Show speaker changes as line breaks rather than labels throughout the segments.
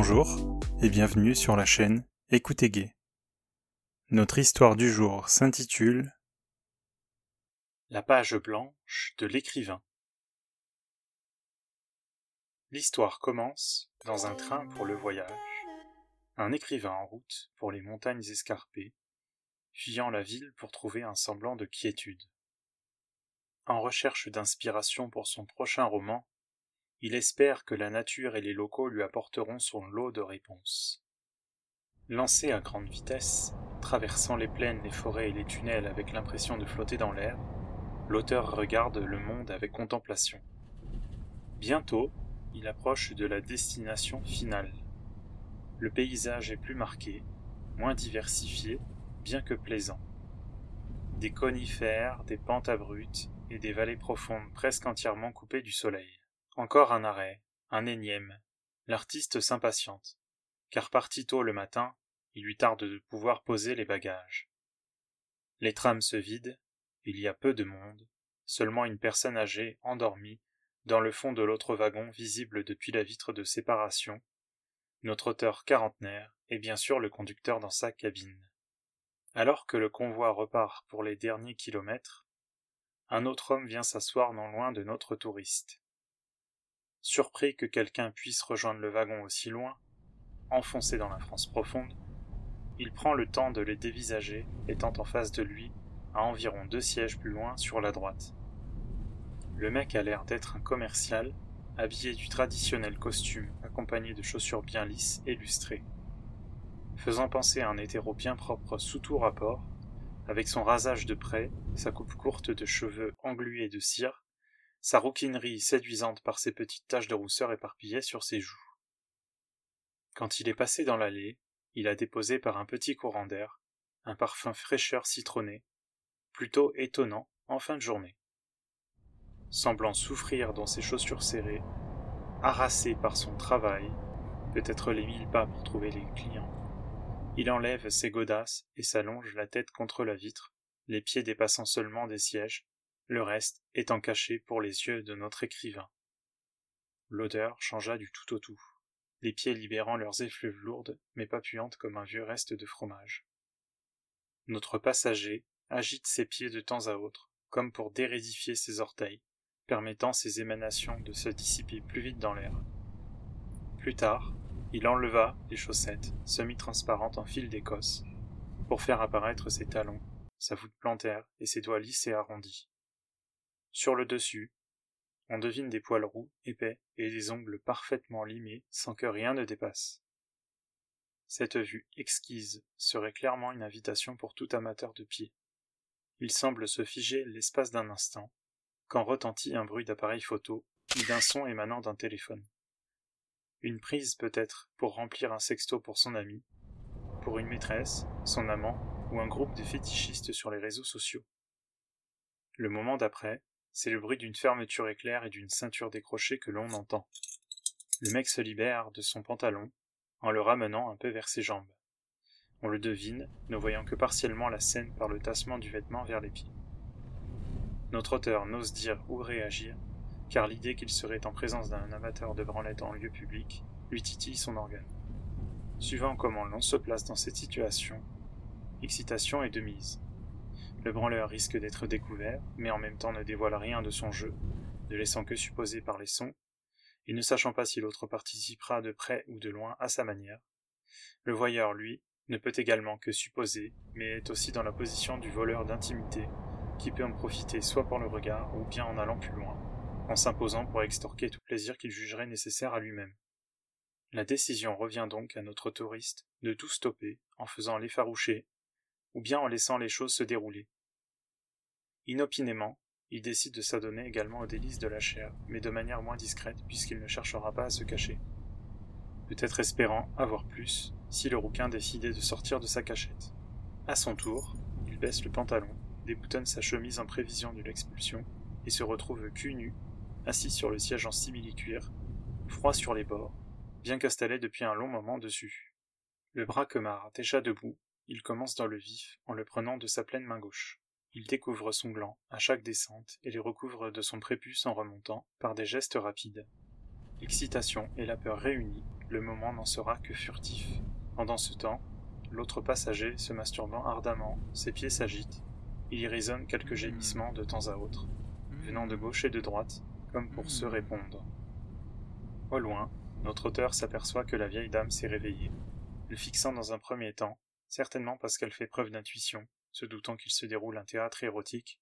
Bonjour et bienvenue sur la chaîne Écoutez Gay. Notre histoire du jour s'intitule La page blanche de l'écrivain. L'histoire commence dans un train pour le voyage. Un écrivain en route pour les montagnes escarpées, fuyant la ville pour trouver un semblant de quiétude. En recherche d'inspiration pour son prochain roman, il espère que la nature et les locaux lui apporteront son lot de réponses. Lancé à grande vitesse, traversant les plaines, les forêts et les tunnels avec l'impression de flotter dans l'air, l'auteur regarde le monde avec contemplation. Bientôt, il approche de la destination finale. Le paysage est plus marqué, moins diversifié, bien que plaisant. Des conifères, des pentes abruptes et des vallées profondes presque entièrement coupées du soleil. Encore un arrêt, un énième. L'artiste s'impatiente, car parti tôt le matin, il lui tarde de pouvoir poser les bagages. Les trams se vident, il y a peu de monde, seulement une personne âgée, endormie, dans le fond de l'autre wagon visible depuis la vitre de séparation, notre auteur quarantenaire, et bien sûr le conducteur dans sa cabine. Alors que le convoi repart pour les derniers kilomètres, un autre homme vient s'asseoir non loin de notre touriste. Surpris que quelqu'un puisse rejoindre le wagon aussi loin, enfoncé dans la France profonde, il prend le temps de les dévisager, étant en face de lui, à environ deux sièges plus loin sur la droite. Le mec a l'air d'être un commercial, habillé du traditionnel costume accompagné de chaussures bien lisses et lustrées. Faisant penser à un hétéro bien propre sous tout rapport, avec son rasage de près, sa coupe courte de cheveux englués de cire, sa rouquinerie séduisante par ses petites taches de rousseur éparpillées sur ses joues. Quand il est passé dans l'allée, il a déposé par un petit courant d'air un parfum fraîcheur citronné, plutôt étonnant en fin de journée. Semblant souffrir dans ses chaussures serrées, harassé par son travail, peut-être les mille pas pour trouver les clients, il enlève ses godasses et s'allonge la tête contre la vitre, les pieds dépassant seulement des sièges, le reste étant caché pour les yeux de notre écrivain. L'odeur changea du tout au tout, les pieds libérant leurs effluves lourdes mais pas puantes comme un vieux reste de fromage. Notre passager agite ses pieds de temps à autre, comme pour dérédifier ses orteils, permettant ses émanations de se dissiper plus vite dans l'air. Plus tard, il enleva les chaussettes, semi-transparentes en fil d'écosse, pour faire apparaître ses talons, sa voûte plantaire et ses doigts lisses et arrondis. Sur le dessus, on devine des poils roux, épais, et des ongles parfaitement limés sans que rien ne dépasse. Cette vue exquise serait clairement une invitation pour tout amateur de pied. Il semble se figer l'espace d'un instant, quand retentit un bruit d'appareil photo ou d'un son émanant d'un téléphone. Une prise peut-être pour remplir un sexto pour son ami, pour une maîtresse, son amant ou un groupe de fétichistes sur les réseaux sociaux. Le moment d'après, c'est le bruit d'une fermeture éclair et d'une ceinture décrochée que l'on entend. Le mec se libère de son pantalon en le ramenant un peu vers ses jambes. On le devine, ne voyant que partiellement la scène par le tassement du vêtement vers les pieds. Notre auteur n'ose dire ou réagir, car l'idée qu'il serait en présence d'un amateur de branlette en lieu public lui titille son organe. Suivant comment l'on se place dans cette situation, excitation est de mise. Le branleur risque d'être découvert, mais en même temps ne dévoile rien de son jeu, ne laissant que supposer par les sons, et ne sachant pas si l'autre participera de près ou de loin à sa manière. Le voyeur, lui, ne peut également que supposer, mais est aussi dans la position du voleur d'intimité, qui peut en profiter soit par le regard ou bien en allant plus loin, en s'imposant pour extorquer tout plaisir qu'il jugerait nécessaire à lui-même. La décision revient donc à notre touriste de tout stopper en faisant l'effaroucher ou bien en laissant les choses se dérouler. Inopinément, il décide de s'adonner également aux délices de la chair, mais de manière moins discrète puisqu'il ne cherchera pas à se cacher. Peut-être espérant avoir plus si le rouquin décidait de sortir de sa cachette. À son tour, il baisse le pantalon, déboutonne sa chemise en prévision de l'expulsion et se retrouve cul nu, assis sur le siège en simili-cuir, froid sur les bords, bien qu'installé depuis un long moment dessus. Le braquemar déjà debout, il commence dans le vif en le prenant de sa pleine main gauche. Il découvre son gland à chaque descente et les recouvre de son prépuce en remontant par des gestes rapides. L'excitation et la peur réunies, le moment n'en sera que furtif. Pendant ce temps, l'autre passager, se masturbant ardemment, ses pieds s'agitent. Il y résonne quelques gémissements de temps à autre, venant de gauche et de droite, comme pour se répondre. Au loin, notre auteur s'aperçoit que la vieille dame s'est réveillée, le fixant dans un premier temps, certainement parce qu'elle fait preuve d'intuition, se doutant qu'il se déroule un théâtre érotique,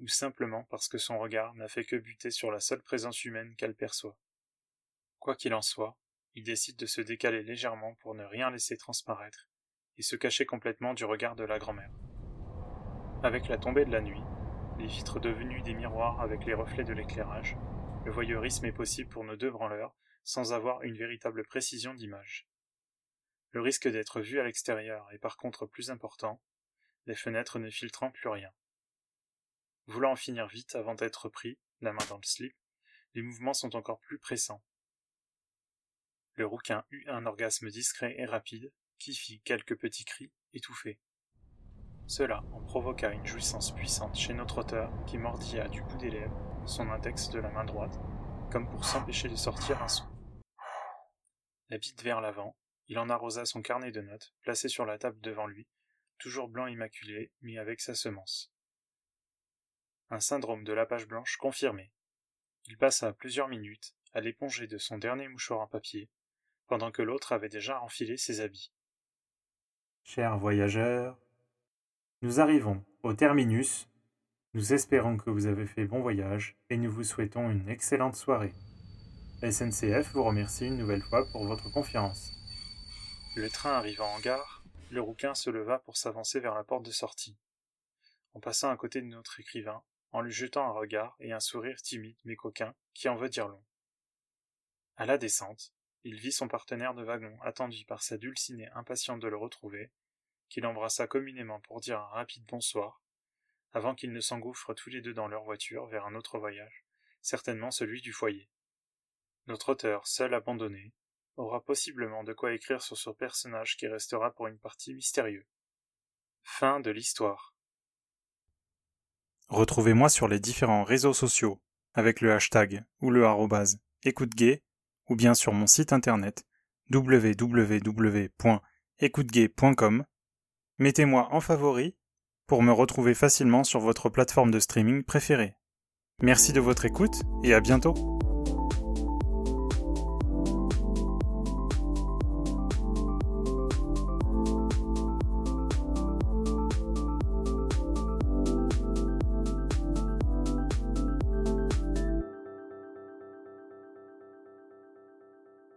ou simplement parce que son regard n'a fait que buter sur la seule présence humaine qu'elle perçoit. Quoi qu'il en soit, il décide de se décaler légèrement pour ne rien laisser transparaître, et se cacher complètement du regard de la grand-mère. Avec la tombée de la nuit, les vitres devenues des miroirs avec les reflets de l'éclairage, le voyeurisme est possible pour nos deux branleurs sans avoir une véritable précision d'image. Le risque d'être vu à l'extérieur est par contre plus important, les fenêtres ne filtrant plus rien. Voulant en finir vite avant d'être pris, la main dans le slip, les mouvements sont encore plus pressants. Le rouquin eut un orgasme discret et rapide, qui fit quelques petits cris étouffés. Cela en provoqua une jouissance puissante chez notre auteur qui mordilla du bout des lèvres son index de la main droite, comme pour s'empêcher de sortir un son. La bite vers l'avant, il en arrosa son carnet de notes, placé sur la table devant lui, toujours blanc immaculé, mis avec sa semence. Un syndrome de la page blanche confirmé. Il passa plusieurs minutes à l'éponger de son dernier mouchoir en papier, pendant que l'autre avait déjà enfilé ses habits.
Chers voyageurs, nous arrivons au terminus. Nous espérons que vous avez fait bon voyage et nous vous souhaitons une excellente soirée. SNCF vous remercie une nouvelle fois pour votre confiance.
Le train arrivant en gare, le rouquin se leva pour s'avancer vers la porte de sortie. En passant à côté de notre écrivain, en lui jetant un regard et un sourire timide mais coquin qui en veut dire long. À la descente, il vit son partenaire de wagon attendu par sa dulcinée impatiente de le retrouver, qu'il embrassa communément pour dire un rapide bonsoir, avant qu'ils ne s'engouffrent tous les deux dans leur voiture vers un autre voyage, certainement celui du foyer. Notre auteur, seul abandonné, aura possiblement de quoi écrire sur ce personnage qui restera pour une partie mystérieux. Fin de l'histoire.
Retrouvez-moi sur les différents réseaux sociaux avec le hashtag ou le arrobase écoute ou bien sur mon site internet www.écoutegay.com. Mettez-moi en favori pour me retrouver facilement sur votre plateforme de streaming préférée. Merci de votre écoute et à bientôt.